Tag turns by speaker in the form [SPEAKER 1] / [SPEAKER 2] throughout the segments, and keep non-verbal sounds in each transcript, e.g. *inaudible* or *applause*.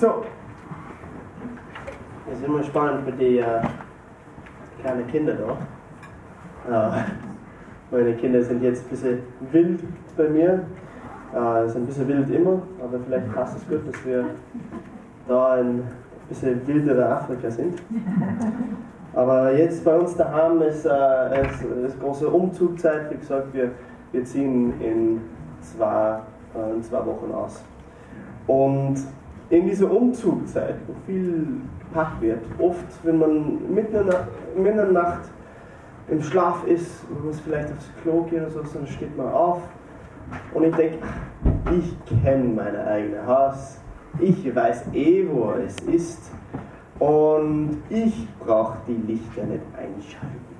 [SPEAKER 1] So. Es ist immer spannend mit den äh, kleinen Kindern da. Äh, meine Kinder sind jetzt ein bisschen wild bei mir. Äh, sind ein bisschen wild immer, aber vielleicht passt es gut, dass wir da ein bisschen wilderer Afrika sind. Aber jetzt bei uns daheim ist, äh, ist, ist große Umzugzeit. Wie gesagt, wir, wir ziehen in zwei, äh, in zwei Wochen aus. Und in dieser Umzugzeit, wo viel gepackt wird, oft, wenn man mitten in der, Nacht im Schlaf ist, man muss vielleicht aufs Klo gehen oder so, dann steht man auf und ich denke, ich kenne mein eigenes Haus, ich weiß eh, wo es ist und ich brauche die Lichter nicht einschalten.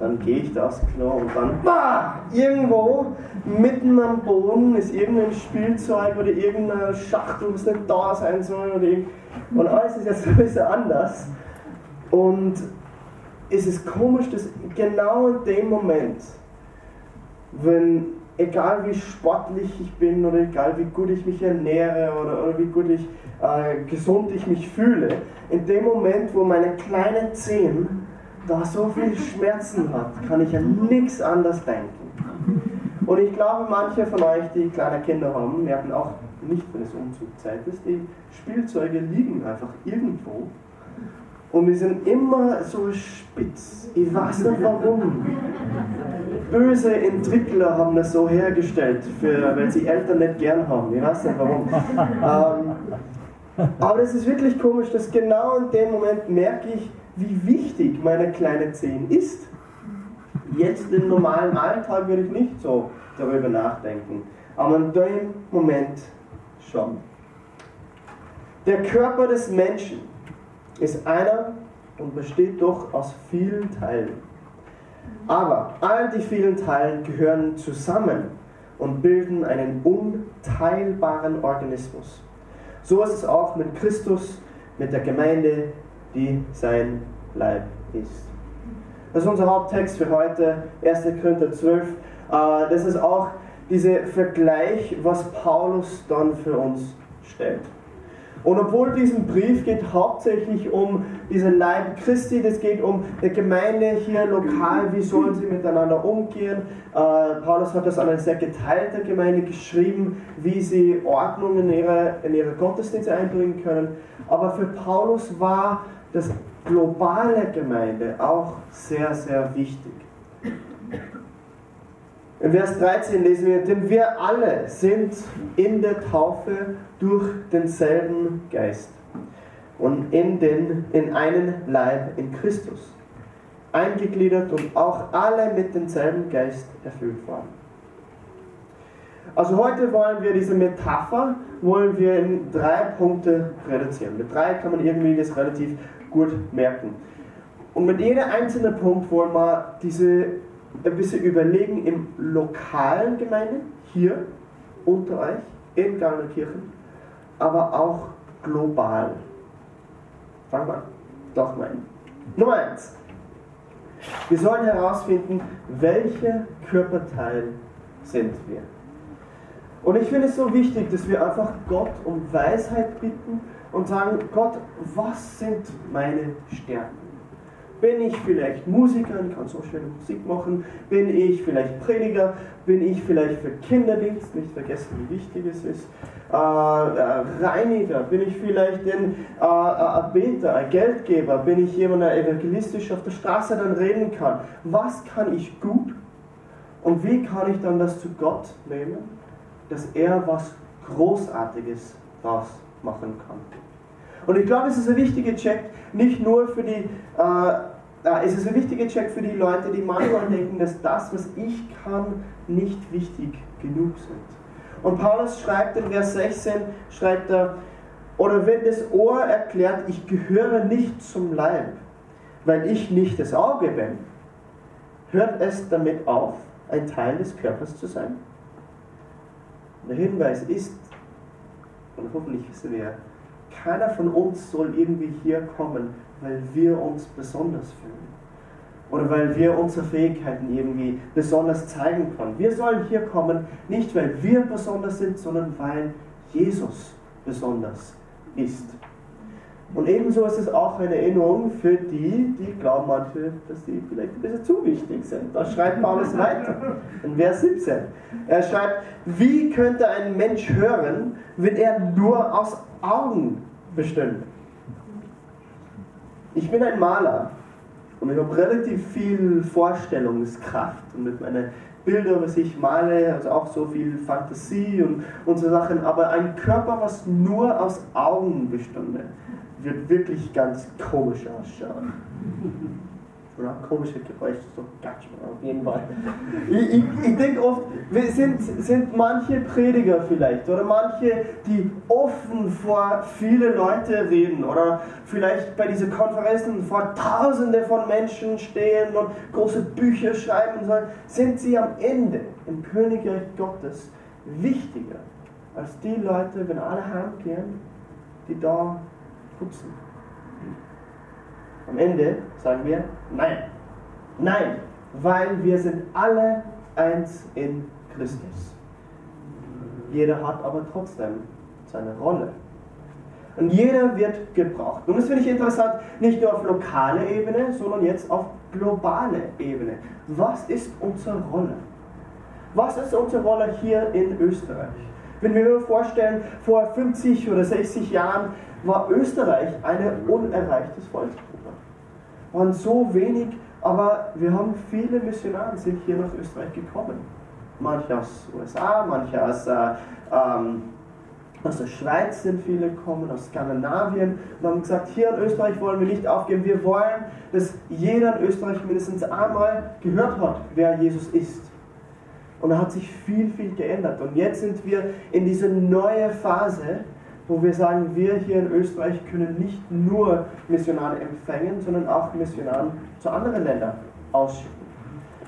[SPEAKER 1] Dann gehe ich da aufs Klo und dann, bah, irgendwo mitten am Boden ist irgendein Spielzeug oder irgendeine Schachtel, was nicht da sein soll. Oder und alles ist jetzt ein bisschen anders. Und es ist komisch, dass genau in dem Moment, wenn, egal wie sportlich ich bin oder egal wie gut ich mich ernähre oder, oder wie gut ich äh, gesund ich mich fühle, in dem Moment, wo meine kleine Zehen da so viel Schmerzen hat, kann ich an nichts anderes denken. Und ich glaube, manche von euch, die kleine Kinder haben, merken auch nicht, wenn es Umzugzeit ist, die Spielzeuge liegen einfach irgendwo. Und wir sind immer so spitz. Ich weiß nicht warum. Böse Entwickler haben das so hergestellt, für, weil sie Eltern nicht gern haben. Ich weiß nicht warum. Ähm, aber es ist wirklich komisch, dass genau in dem Moment merke ich, wie wichtig meine kleine Zehn ist. Jetzt im normalen Alltag würde ich nicht so darüber nachdenken, aber in dem Moment schon. Der Körper des Menschen ist einer und besteht doch aus vielen Teilen. Aber all die vielen Teilen gehören zusammen und bilden einen unteilbaren Organismus. So ist es auch mit Christus, mit der Gemeinde, die sein Leib ist. Das ist unser Haupttext für heute, 1. Korinther 12. Äh, das ist auch dieser Vergleich, was Paulus dann für uns stellt. Und obwohl diesen Brief geht hauptsächlich um diesen Leib Christi, das geht um die Gemeinde hier lokal, wie sollen sie miteinander umgehen. Äh, Paulus hat das an eine sehr geteilte Gemeinde geschrieben, wie sie Ordnung in ihre, in ihre Gottesdienste einbringen können. Aber für Paulus war das globale Gemeinde auch sehr, sehr wichtig. In Vers 13 lesen wir, denn wir alle sind in der Taufe durch denselben Geist und in, den, in einen Leib in Christus eingegliedert und auch alle mit demselben Geist erfüllt worden. Also heute wollen wir diese Metapher, wollen wir in drei Punkte reduzieren. Mit drei kann man irgendwie das relativ gut merken. Und mit jedem einzelnen Punkt wollen wir diese ein bisschen überlegen im lokalen Gemeinde, hier unter euch, in Gallnerkirchen, aber auch global. Fangen wir an. Doch mal. Nummer eins. Wir sollen herausfinden, welche Körperteil sind wir. Und ich finde es so wichtig, dass wir einfach Gott um Weisheit bitten und sagen, Gott, was sind meine Stärken? Bin ich vielleicht Musiker und kann so schöne Musik machen? Bin ich vielleicht Prediger? Bin ich vielleicht für Kinderdienst? Nicht vergessen, wie wichtig es ist. Äh, äh, Reiniger? Bin ich vielleicht ein, äh, ein Beter, ein Geldgeber? Bin ich jemand, der evangelistisch auf der Straße dann reden kann? Was kann ich gut? Und wie kann ich dann das zu Gott nehmen, dass er was Großartiges daraus machen kann? Und ich glaube, es ist ein wichtiger Check, nicht nur für die, äh, äh, es ist ein wichtiger Check für die Leute, die manchmal denken, dass das, was ich kann, nicht wichtig genug sind. Und Paulus schreibt in Vers 16, schreibt er, oder wenn das Ohr erklärt, ich gehöre nicht zum Leib, weil ich nicht das Auge bin, hört es damit auf, ein Teil des Körpers zu sein? Der Hinweis ist, und hoffentlich wissen wir, keiner von uns soll irgendwie hier kommen, weil wir uns besonders fühlen. Oder weil wir unsere Fähigkeiten irgendwie besonders zeigen können. Wir sollen hier kommen, nicht weil wir besonders sind, sondern weil Jesus besonders ist. Und ebenso ist es auch eine Erinnerung für die, die glauben manche, dass sie vielleicht ein bisschen zu wichtig sind. Da schreibt Paulus weiter in Vers 17. Er schreibt, wie könnte ein Mensch hören, wenn er nur aus Augen bestünde? Ich bin ein Maler und ich habe relativ viel Vorstellungskraft und mit meinen Bildern, was ich male, also auch so viel Fantasie und, und so Sachen, aber ein Körper, was nur aus Augen bestünde, wird wirklich ganz komisch ausschauen. Oder komische Geräusche, so gatsch, auf jeden Fall. Ich, ich, ich denke oft, sind, sind manche Prediger vielleicht oder manche, die offen vor viele Leute reden oder vielleicht bei diesen Konferenzen vor Tausende von Menschen stehen und große Bücher schreiben sollen, sind sie am Ende im Königreich Gottes wichtiger als die Leute, wenn alle heimkehren, die da putzen. Am Ende sagen wir nein. Nein, weil wir sind alle eins in Christus. Jeder hat aber trotzdem seine Rolle. Und jeder wird gebraucht. Und das finde ich interessant, nicht nur auf lokale Ebene, sondern jetzt auf globale Ebene. Was ist unsere Rolle? Was ist unsere Rolle hier in Österreich? Wenn wir uns vorstellen, vor 50 oder 60 Jahren war Österreich ein unerreichtes Volksgruppe. Waren so wenig, aber wir haben viele Missionare sind hier nach Österreich gekommen. Manche aus USA, manche aus, äh, ähm, aus der Schweiz sind viele gekommen, aus Skandinavien und haben gesagt, hier in Österreich wollen wir nicht aufgeben. Wir wollen, dass jeder in Österreich mindestens einmal gehört hat, wer Jesus ist. Und da hat sich viel, viel geändert. Und jetzt sind wir in diese neue Phase, wo wir sagen, wir hier in Österreich können nicht nur Missionare empfangen, sondern auch Missionare zu anderen Ländern ausschicken.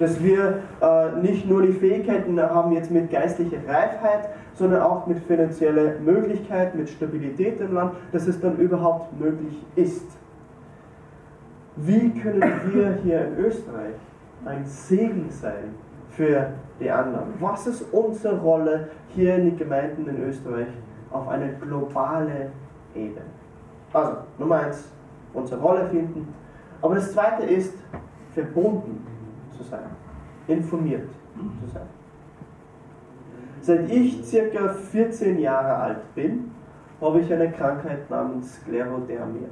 [SPEAKER 1] Dass wir äh, nicht nur die Fähigkeiten haben jetzt mit geistlicher Reifheit, sondern auch mit finanzieller Möglichkeit, mit Stabilität im Land, dass es dann überhaupt möglich ist. Wie können wir hier in Österreich ein Segen sein für die anderen? Was ist unsere Rolle hier in den Gemeinden in Österreich auf eine globale Ebene. Also, Nummer eins, unsere Rolle finden. Aber das zweite ist, verbunden zu sein, informiert zu sein. Seit ich circa 14 Jahre alt bin, habe ich eine Krankheit namens Sklerodermie.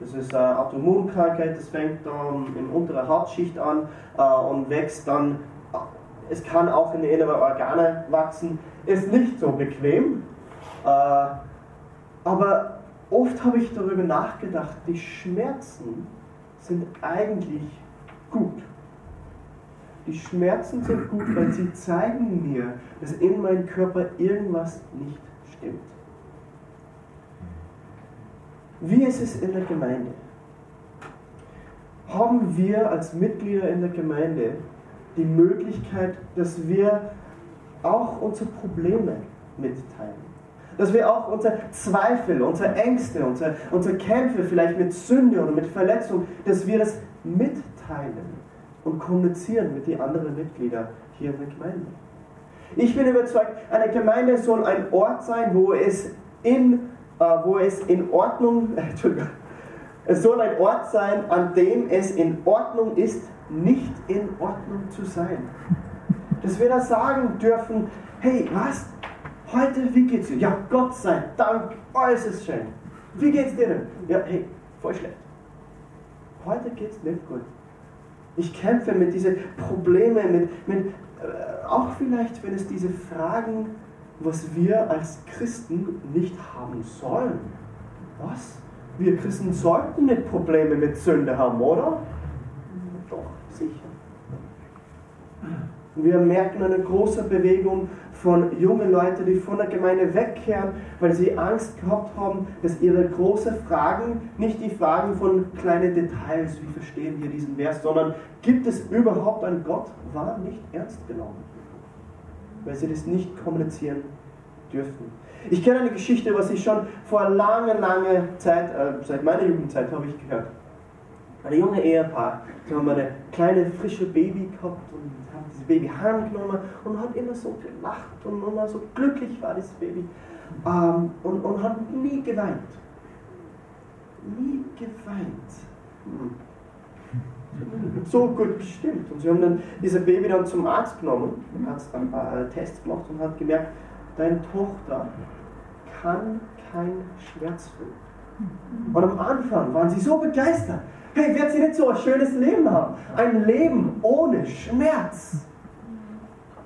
[SPEAKER 1] Das ist eine Autoimmunkrankheit, das fängt dann in unterer Hautschicht an äh, und wächst dann. Es kann auch in die inneren Organe wachsen. Ist nicht so bequem, aber oft habe ich darüber nachgedacht, die Schmerzen sind eigentlich gut. Die Schmerzen sind gut, weil sie zeigen mir, dass in meinem Körper irgendwas nicht stimmt. Wie ist es in der Gemeinde? Haben wir als Mitglieder in der Gemeinde die Möglichkeit, dass wir auch unsere Probleme mitteilen? Dass wir auch unsere Zweifel, unsere Ängste, unsere, unsere Kämpfe vielleicht mit Sünde oder mit Verletzung, dass wir das mitteilen und kommunizieren mit den anderen Mitgliedern hier in der Gemeinde. Ich bin überzeugt, eine Gemeinde soll ein Ort sein, wo es in, äh, wo es in Ordnung, *laughs* Entschuldigung, es soll ein Ort sein, an dem es in Ordnung ist, nicht in Ordnung zu sein. Dass wir da sagen dürfen, hey, was? Heute, wie geht's dir? Ja, Gott sei Dank, äußerst schön. Wie geht's dir denn? Ja, hey, voll schlecht. Heute geht's nicht gut. Ich kämpfe mit diesen Problemen, mit, mit äh, auch vielleicht, wenn es diese Fragen, was wir als Christen nicht haben sollen. Was? Wir Christen sollten nicht Probleme mit Sünde haben, oder? Doch, sicher. Wir merken eine große Bewegung von jungen Leuten, die von der Gemeinde wegkehren, weil sie Angst gehabt haben, dass ihre großen Fragen, nicht die Fragen von kleinen Details, wie verstehen wir diesen Vers, sondern gibt es überhaupt einen Gott, war nicht ernst genommen, weil sie das nicht kommunizieren dürften. Ich kenne eine Geschichte, was ich schon vor langer, langer Zeit, äh, seit meiner Jugendzeit habe ich gehört. Ein junge Ehepaar, die haben eine kleine frische Baby gehabt und dieses Baby heimgenommen und hat immer so gelacht und immer so glücklich war das Baby. ähm, und, und hat nie geweint. Nie geweint. Hm. So gut gestimmt. Und sie haben dann diese Baby dann zum Arzt genommen, hat dann ein paar Tests gemacht und hat gemerkt, deine Tochter kann kein Schmerz fühlen. Und am Anfang waren sie so begeistert. Hey, wird sie nicht so ein schönes Leben haben? Ein Leben ohne Schmerz.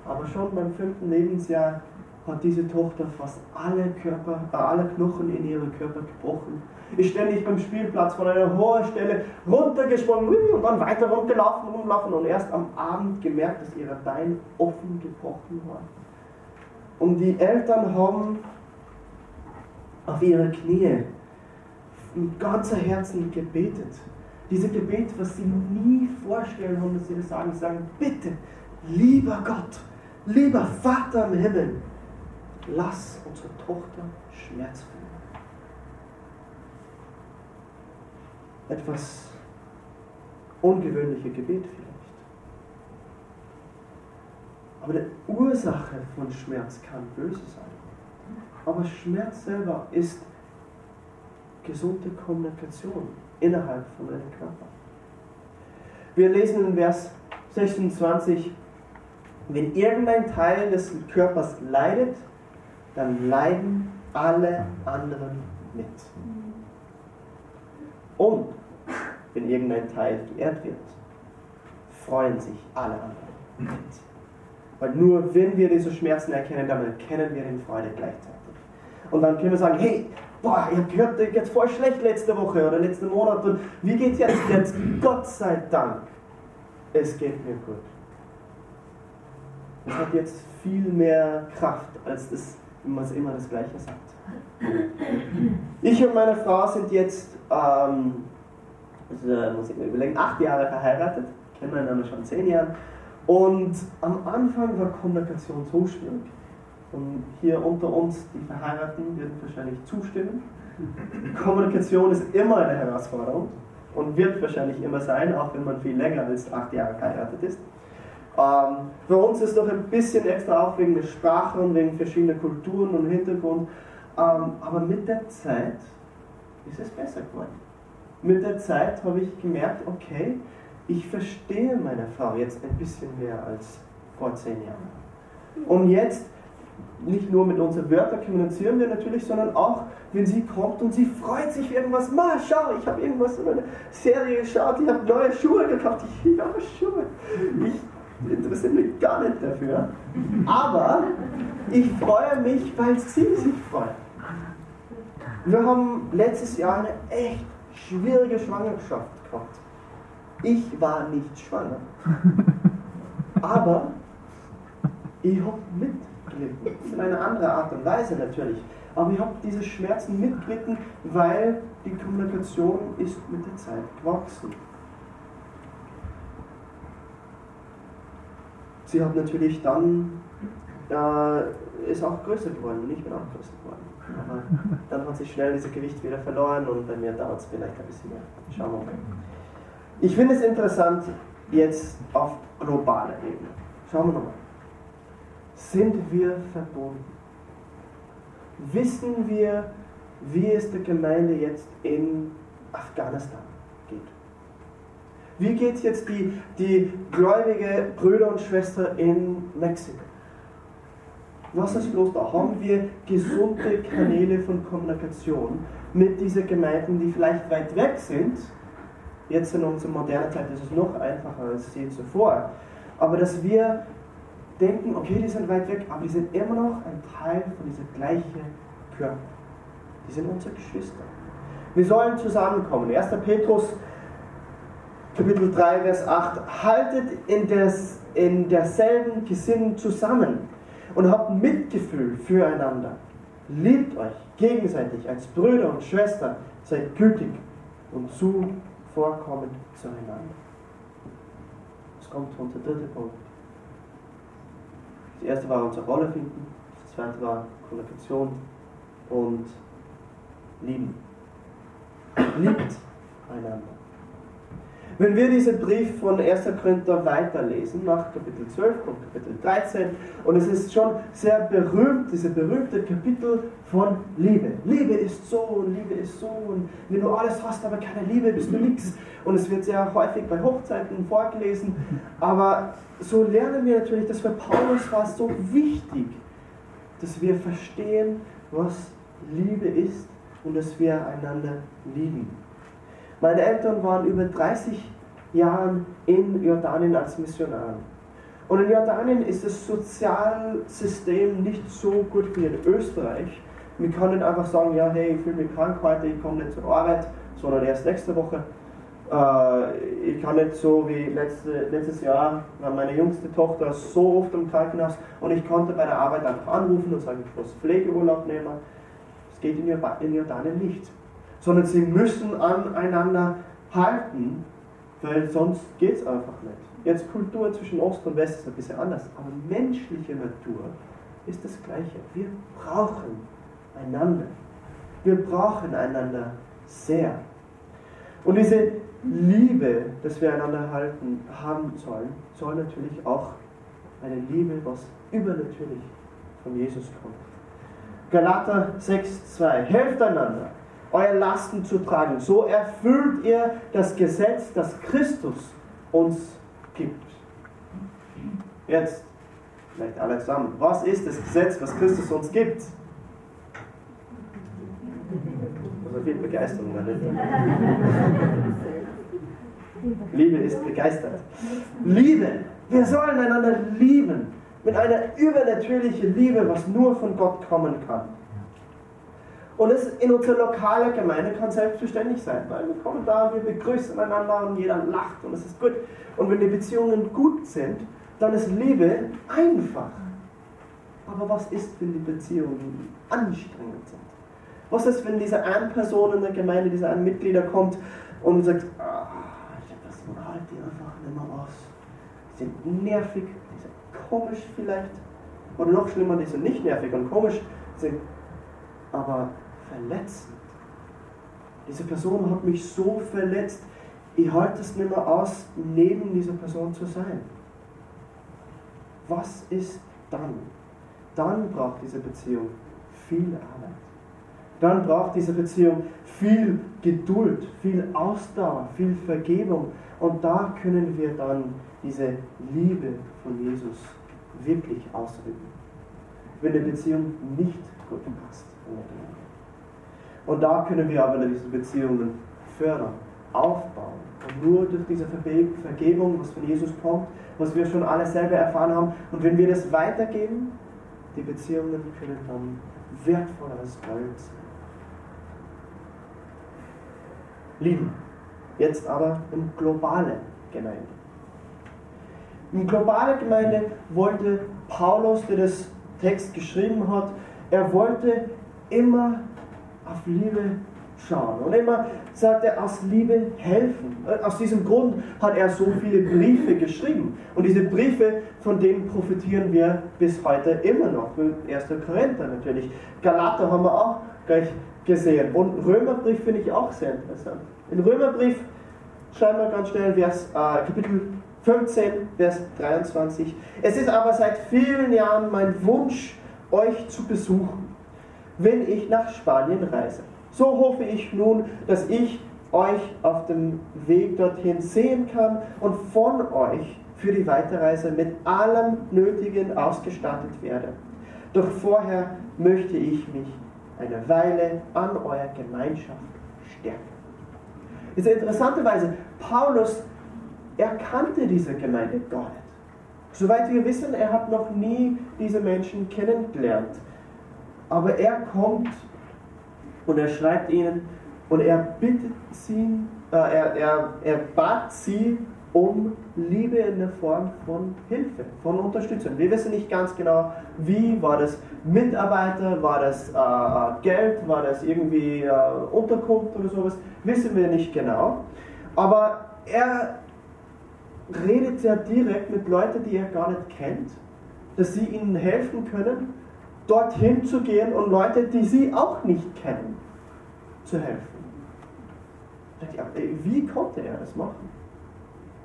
[SPEAKER 1] Aber schon beim fünften Lebensjahr hat diese Tochter fast alle, Körper, äh, alle Knochen in ihrem Körper gebrochen. Ist ständig beim Spielplatz von einer hohen Stelle runtergesprungen und dann weiter rumgelaufen, rumlaufen und erst am Abend gemerkt, dass ihre Beine offen gebrochen waren. Und die Eltern haben auf ihre Knie mit ganzer Herzen gebetet. Diese Gebet, was sie nie vorstellen haben, dass sie das sagen, sagen, bitte, lieber Gott, lieber Vater im Himmel, lass unsere Tochter Schmerz fühlen. Etwas ungewöhnliche Gebet vielleicht. Aber die Ursache von Schmerz kann böse sein. Aber Schmerz selber ist gesunde Kommunikation innerhalb von einem Körper. Wir lesen in Vers 26, wenn irgendein Teil des Körpers leidet, dann leiden alle anderen mit. Und wenn irgendein Teil geehrt wird, freuen sich alle anderen mit. Weil nur wenn wir diese Schmerzen erkennen, dann erkennen wir den Freude gleichzeitig. Und dann können wir sagen, hey, boah, ich habe gehört, dir geht's voll schlecht letzte Woche oder letzten Monat und wie geht's jetzt? Jetzt, Gott sei Dank, es geht mir gut. Das hat jetzt viel mehr Kraft, als das, wenn man immer das Gleiche sagt. Ich und meine Frau sind jetzt, ähm, also, muss ich mir überlegen, acht Jahre verheiratet, kennen einander schon zehn Jahre. Und am Anfang war Kommunikation so schwierig. Und hier unter uns, die Verheirateten, werden wahrscheinlich zustimmen. Kommunikation ist immer eine Herausforderung und wird wahrscheinlich immer sein, auch wenn man viel länger als acht Jahre verheiratet ist. Ähm, für uns ist es noch ein bisschen extra auch wegen der Sprache und wegen verschiedener Kulturen und Hintergrund. Ähm, aber mit der Zeit ist es besser geworden. Mit der Zeit habe ich gemerkt, okay, ich verstehe meine Frau jetzt ein bisschen mehr als vor zehn Jahren. Und jetzt nicht nur mit unseren Wörtern kommunizieren wir natürlich, sondern auch, wenn sie kommt und sie freut sich für irgendwas. Ma, schau, ich habe irgendwas in einer Serie geschaut, ich habe neue Schuhe gekauft. Ich habe Schuhe. Ich interessiere mich gar nicht dafür. Aber ich freue mich, weil sie sich freut. Wir haben letztes Jahr eine echt schwierige Schwangerschaft gehabt. Ich war nicht schwanger. Aber ich habe mit in einer anderen Art und Weise natürlich. Aber ich habe diese Schmerzen mitgelitten, weil die Kommunikation ist mit der Zeit gewachsen. Sie hat natürlich dann, äh, ist auch größer geworden und ich bin auch größer geworden. Aber dann hat sich schnell dieses Gewicht wieder verloren und bei mir dauert es vielleicht ein bisschen mehr. Schauen wir mal. Ich finde es interessant jetzt auf globaler Ebene. Schauen wir nochmal sind wir verbunden. Wissen wir, wie es der Gemeinde jetzt in Afghanistan geht? Wie geht es jetzt die, die gläubige Brüder und Schwestern in Mexiko? Was ist los da? Haben wir gesunde Kanäle von Kommunikation mit diesen Gemeinden, die vielleicht weit weg sind? Jetzt in unserer modernen Zeit ist es noch einfacher als je zuvor. Aber dass wir denken, okay, die sind weit weg, aber die sind immer noch ein Teil von dieser gleichen Körper. Die sind unsere Geschwister. Wir sollen zusammenkommen. 1. Petrus Kapitel 3, Vers 8. Haltet in, des, in derselben Gesinnung zusammen und habt Mitgefühl füreinander. Liebt euch gegenseitig als Brüder und Schwestern. Seid gütig und zuvorkommend zueinander. Das kommt unser dritter Punkt. Das erste war unsere Rolle finden, das zweite war Kommunikation und Lieben. Liebt einander. Wenn wir diesen Brief von 1. Korinther weiterlesen, nach Kapitel 12 kommt Kapitel 13, und es ist schon sehr berühmt, diese berühmte Kapitel von Liebe. Liebe ist so und Liebe ist so, und wenn du alles hast, aber keine Liebe, bist du nichts. Und es wird sehr häufig bei Hochzeiten vorgelesen, aber so lernen wir natürlich, dass für Paulus war es so wichtig, dass wir verstehen, was Liebe ist und dass wir einander lieben. Meine Eltern waren über 30 Jahre in Jordanien als Missionar. Und in Jordanien ist das Sozialsystem nicht so gut wie in Österreich. Wir können einfach sagen, ja, hey, ich fühle mich krank heute, ich komme nicht zur Arbeit, sondern erst nächste Woche. Äh, ich kann nicht so wie letzte, letztes Jahr, war meine jüngste Tochter so oft im Krankenhaus und ich konnte bei der Arbeit einfach anrufen und sagen, ich muss Pflegeurlaub nehmen. Das geht in Jordanien nicht. Sondern sie müssen aneinander halten, weil sonst geht es einfach nicht. Jetzt Kultur zwischen Ost und West ist ein bisschen anders, aber menschliche Natur ist das Gleiche. Wir brauchen einander. Wir brauchen einander sehr. Und diese Liebe, dass wir einander halten, haben sollen, soll natürlich auch eine Liebe, was übernatürlich von Jesus kommt. Galater 6,2 Helft einander, eure Lasten zu tragen. So erfüllt ihr das Gesetz, das Christus uns gibt. Jetzt, vielleicht alle zusammen. Was ist das Gesetz, was Christus uns gibt? Also viel Begeisterung da Liebe ist begeistert. Liebe. Wir sollen einander lieben. Mit einer übernatürlichen Liebe, was nur von Gott kommen kann. Und es in unserer lokalen Gemeinde kann selbstverständlich sein, weil wir kommen da wir begrüßen einander und jeder lacht und es ist gut. Und wenn die Beziehungen gut sind, dann ist Liebe einfach. Aber was ist, wenn die Beziehungen anstrengend sind? Was ist, wenn diese eine Person in der Gemeinde, dieser ein Mitglieder kommt und sagt, ah, und halt die einfach nicht mehr aus. Die sind nervig, die sind komisch vielleicht. Oder noch schlimmer, die sind nicht nervig und komisch, sind aber verletzend. Diese Person hat mich so verletzt, ich halte es nicht mehr aus, neben dieser Person zu sein. Was ist dann? Dann braucht diese Beziehung viel Arbeit. Dann braucht diese Beziehung viel Geduld, viel Ausdauer, viel Vergebung, und da können wir dann diese Liebe von Jesus wirklich ausüben. Wenn die Beziehung nicht gut passt. Und da können wir aber diese Beziehungen fördern, aufbauen. Und nur durch diese Vergebung, was von Jesus kommt, was wir schon alle selber erfahren haben, und wenn wir das weitergeben, die Beziehungen können dann wertvoller als Gold sein. Lieben. Jetzt aber in globale Gemeinde. In globale Gemeinde wollte Paulus, der das Text geschrieben hat, er wollte immer auf Liebe schauen und immer sagt er aus Liebe helfen. Aus diesem Grund hat er so viele Briefe geschrieben und diese Briefe, von denen profitieren wir bis heute immer noch. 1. Korinther natürlich, Galater haben wir auch gleich gesehen und Römerbrief finde ich auch sehr interessant. In Römerbrief schreiben wir ganz schnell Vers, äh, Kapitel 15, Vers 23. Es ist aber seit vielen Jahren mein Wunsch, euch zu besuchen, wenn ich nach Spanien reise. So hoffe ich nun, dass ich euch auf dem Weg dorthin sehen kann und von euch für die Weiterreise mit allem Nötigen ausgestattet werde. Doch vorher möchte ich mich eine Weile an eurer Gemeinschaft stärken ist interessanterweise, Paulus, er kannte diese Gemeinde gar nicht. Soweit wir wissen, er hat noch nie diese Menschen kennengelernt. Aber er kommt und er schreibt ihnen und er bittet sie, äh, er, er, er bat sie um Liebe in der Form von Hilfe, von Unterstützung. Wir wissen nicht ganz genau, wie war das Mitarbeiter, war das äh, Geld, war das irgendwie äh, Unterkunft oder sowas, wissen wir nicht genau. Aber er redet sehr direkt mit Leuten, die er gar nicht kennt, dass sie ihnen helfen können, dorthin zu gehen und Leute, die sie auch nicht kennen, zu helfen. Wie konnte er das machen?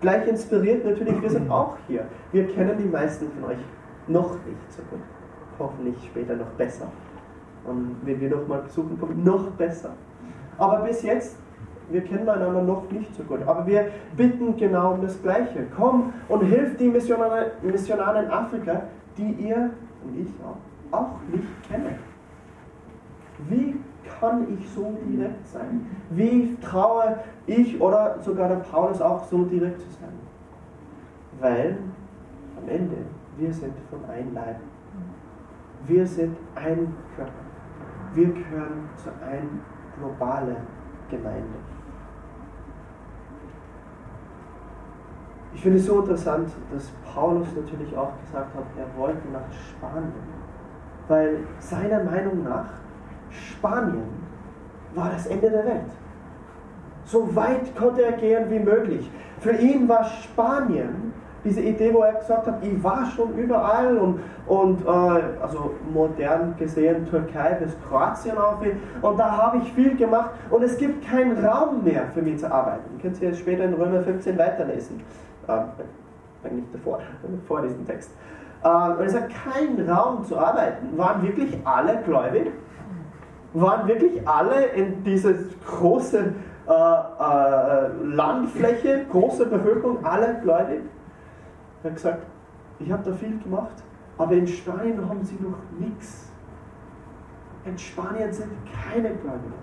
[SPEAKER 1] gleich inspiriert natürlich, wir sind auch hier. Wir kennen die meisten von euch noch nicht so gut. Hoffentlich später noch besser. Und wenn wir nochmal besuchen kommen, noch besser. Aber bis jetzt, wir kennen einander noch nicht so gut. Aber wir bitten genau um das Gleiche. Komm und hilf die Missionare, in Afrika, die ihr und ich auch, auch nicht kennen. Wie kann ich so direkt sein? Wie traue ich oder sogar der Paulus auch so direkt zu sein? Weil am Ende wir sind von ein Leib. Wir sind ein Körper. Wir gehören zu einer globalen Gemeinde. Ich finde es so interessant, dass Paulus natürlich auch gesagt hat, er wollte nach Spanien. Weil seiner Meinung nach Spanien war das Ende der Welt. So weit konnte er gehen wie möglich. Für ihn war Spanien diese Idee, wo er gesagt hat, ich war schon überall und, und äh, also modern gesehen Türkei bis Kroatien auf und da habe ich viel gemacht und es gibt keinen Raum mehr für mich zu arbeiten. Ihr könnt es später in Römer 15 weiterlesen. Äh, eigentlich davor, vor *laughs* diesem Text. Äh, und es hat keinen Raum zu arbeiten. Waren wirklich alle gläubig? Waren wirklich alle in dieser großen äh, äh, Landfläche, große Bevölkerung, alle gläubig? Er hat gesagt, ich habe da viel gemacht, aber in Spanien haben sie noch nichts. In Spanien sind keine Gläubigen.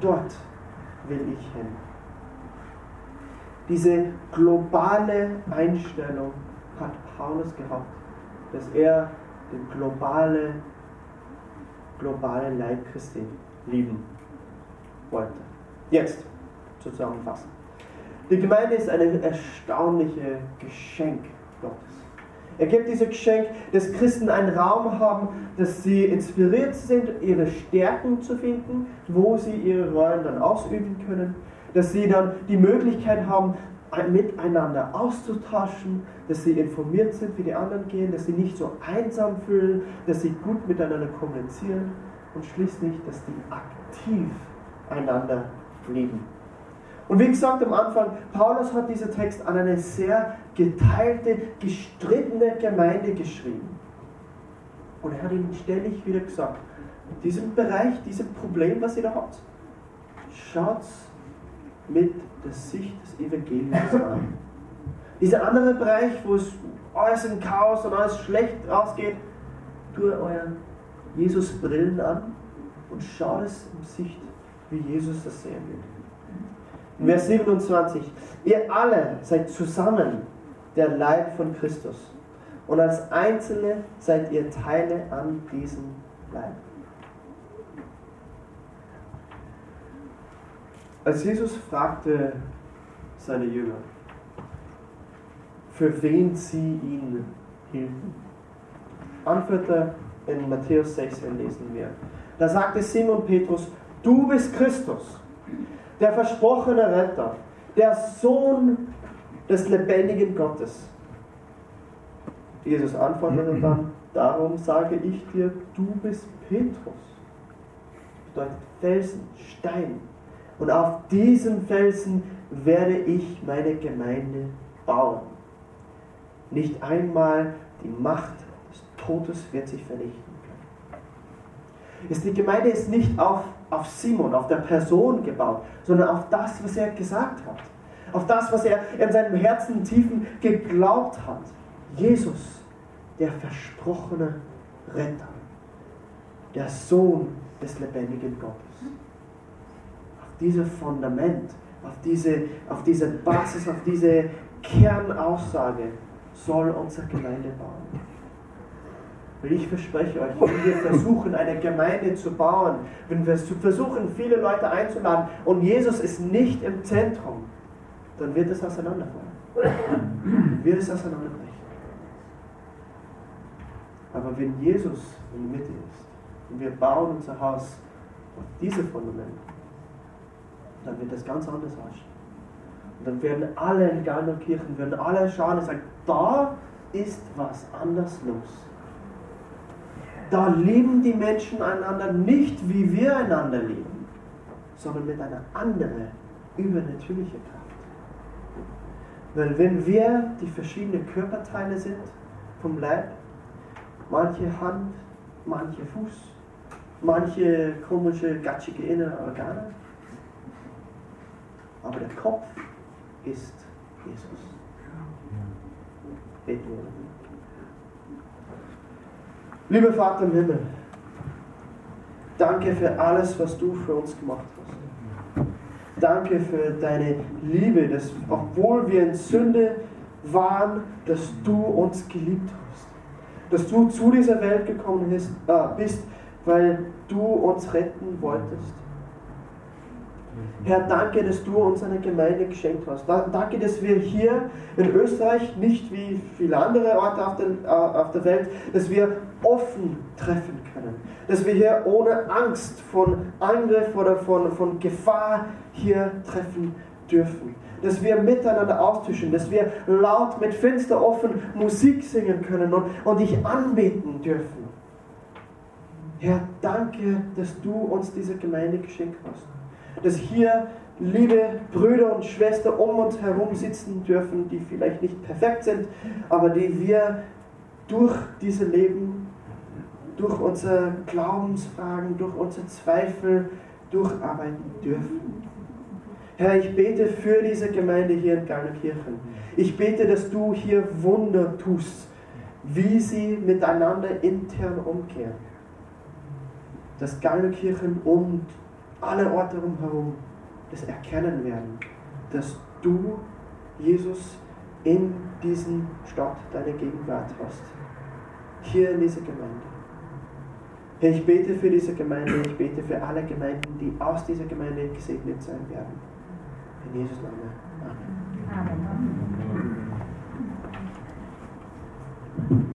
[SPEAKER 1] Dort will ich hin. Diese globale Einstellung hat Paulus gehabt, dass er den globale, globalen Leib Christi lieben wollte. Jetzt zusammenfassen. Die Gemeinde ist ein erstaunliches Geschenk Gottes. Er gibt dieses Geschenk, dass Christen einen Raum haben, dass sie inspiriert sind, ihre Stärken zu finden, wo sie ihre Rollen dann ausüben können, dass sie dann die Möglichkeit haben, miteinander auszutauschen, dass sie informiert sind, wie die anderen gehen, dass sie nicht so einsam fühlen, dass sie gut miteinander kommunizieren und schließlich, dass die aktiv einander lieben. Und wie gesagt am Anfang, Paulus hat diesen Text an eine sehr geteilte, gestrittene Gemeinde geschrieben. Und er hat ihnen ständig wieder gesagt, diesem Bereich, diesem Problem, was ihr da habt, schaut mit der Sicht des Evangeliums an. Dieser andere Bereich, wo es alles in Chaos und alles schlecht ausgeht, tut euren Jesus-Brillen an und schaut es in Sicht, wie Jesus das sehen will. Vers 27. Ihr alle seid zusammen der Leib von Christus. Und als Einzelne seid ihr Teile an diesem Leib. Als Jesus fragte seine Jünger, für wen sie ihn hielten, antwortete in Matthäus 16 lesen wir. Da sagte Simon Petrus, du bist Christus, der versprochene Retter, der Sohn des lebendigen Gottes. Jesus antwortete dann, darum sage ich dir, du bist Petrus. Bedeutet Felsen, Stein. Und auf diesen Felsen werde ich meine Gemeinde bauen. Nicht einmal die Macht des Todes wird sich vernichten ist die Gemeinde ist nicht auf, auf Simon, auf der Person gebaut, sondern auf das, was er gesagt hat. Auf das, was er in seinem Herzen tiefen geglaubt hat. Jesus, der versprochene Retter, der Sohn des lebendigen Gottes. Dieses Fundament, auf diese, auf diese Basis, auf diese Kernaussage soll unsere Gemeinde bauen. Weil ich verspreche euch, wenn wir versuchen, eine Gemeinde zu bauen, wenn wir versuchen, viele Leute einzuladen und Jesus ist nicht im Zentrum, dann wird es auseinanderfallen. wird es auseinanderbrechen. Aber wenn Jesus in der Mitte ist und wir bauen unser Haus auf diese Fundamente, dann wird das ganz anders aussehen. Und dann werden alle in Kirchen, werden alle schauen und sagen, da ist was anders los da lieben die Menschen einander nicht, wie wir einander lieben, sondern mit einer anderen, übernatürlichen Kraft. Weil wenn wir die verschiedenen Körperteile sind vom Leib, manche Hand, manche Fuß, manche komische, gatschige innere Organe, aber der Kopf ist Jesus. Beten. Lieber Vater im Himmel, danke für alles, was du für uns gemacht hast. Danke für deine Liebe, dass obwohl wir in Sünde waren, dass du uns geliebt hast. Dass du zu dieser Welt gekommen bist, äh, weil du uns retten wolltest. Herr, danke, dass du uns eine Gemeinde geschenkt hast. Danke, dass wir hier in Österreich, nicht wie viele andere Orte auf der, äh, auf der Welt, dass wir offen treffen können. Dass wir hier ohne Angst von Angriff oder von, von Gefahr hier treffen dürfen. Dass wir miteinander austauschen, dass wir laut mit Fenster offen Musik singen können und, und dich anbeten dürfen. Herr, danke, dass du uns diese Gemeinde geschenkt hast dass hier liebe Brüder und Schwestern um uns herum sitzen dürfen, die vielleicht nicht perfekt sind, aber die wir durch diese Leben, durch unsere Glaubensfragen, durch unsere Zweifel durcharbeiten dürfen. Herr, ich bete für diese Gemeinde hier in Garnenkirchen. Ich bete, dass du hier Wunder tust, wie sie miteinander intern umkehren. Dass Garnenkirchen und alle Orte umherum das erkennen werden, dass du, Jesus, in diesem Stadt deine Gegenwart hast. Hier in dieser Gemeinde. Herr, ich bete für diese Gemeinde, ich bete für alle Gemeinden, die aus dieser Gemeinde gesegnet sein werden. In Jesus' Namen. Amen. Amen.